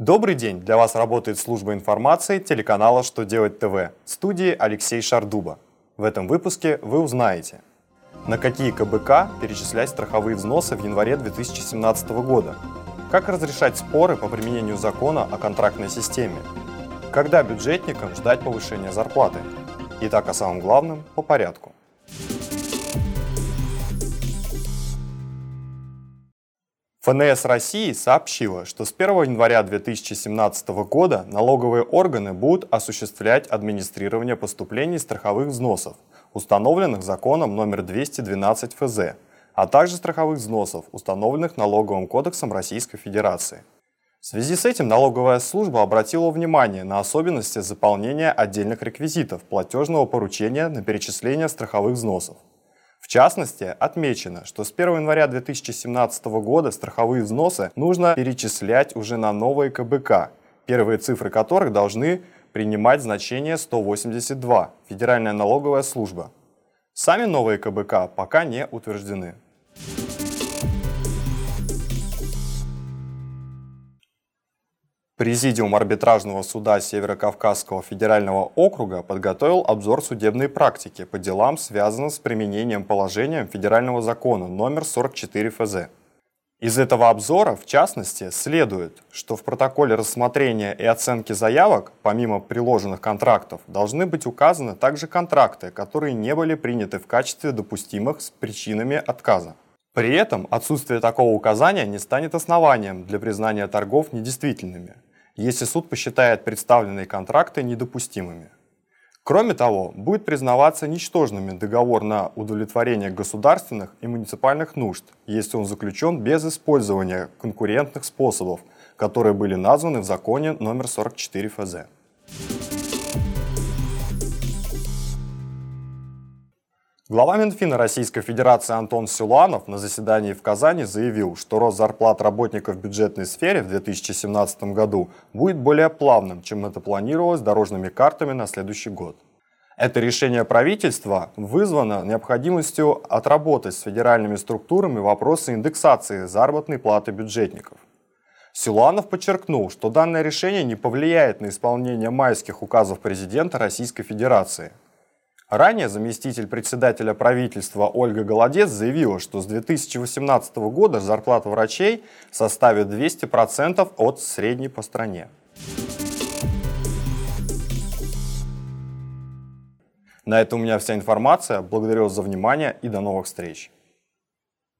Добрый день! Для вас работает служба информации телеканала «Что делать ТВ» в студии Алексей Шардуба. В этом выпуске вы узнаете, на какие КБК перечислять страховые взносы в январе 2017 года, как разрешать споры по применению закона о контрактной системе, когда бюджетникам ждать повышения зарплаты. Итак, о самом главном по порядку. ФНС России сообщила, что с 1 января 2017 года налоговые органы будут осуществлять администрирование поступлений страховых взносов, установленных законом номер 212 ФЗ, а также страховых взносов, установленных Налоговым кодексом Российской Федерации. В связи с этим налоговая служба обратила внимание на особенности заполнения отдельных реквизитов платежного поручения на перечисление страховых взносов. В частности, отмечено, что с 1 января 2017 года страховые взносы нужно перечислять уже на новые КБК, первые цифры которых должны принимать значение 182, Федеральная налоговая служба. Сами новые КБК пока не утверждены. Президиум арбитражного суда Северо-Кавказского федерального округа подготовил обзор судебной практики по делам, связанным с применением положением федерального закона номер 44 ФЗ. Из этого обзора, в частности, следует, что в протоколе рассмотрения и оценки заявок, помимо приложенных контрактов, должны быть указаны также контракты, которые не были приняты в качестве допустимых с причинами отказа. При этом отсутствие такого указания не станет основанием для признания торгов недействительными если суд посчитает представленные контракты недопустимыми. Кроме того, будет признаваться ничтожными договор на удовлетворение государственных и муниципальных нужд, если он заключен без использования конкурентных способов, которые были названы в законе номер 44 ФЗ. Глава Минфина Российской Федерации Антон Силуанов на заседании в Казани заявил, что рост зарплат работников в бюджетной сфере в 2017 году будет более плавным, чем это планировалось дорожными картами на следующий год. Это решение правительства вызвано необходимостью отработать с федеральными структурами вопросы индексации заработной платы бюджетников. Силуанов подчеркнул, что данное решение не повлияет на исполнение майских указов президента Российской Федерации – Ранее заместитель председателя правительства Ольга Голодец заявила, что с 2018 года зарплата врачей составит 200% от средней по стране. На этом у меня вся информация. Благодарю вас за внимание и до новых встреч.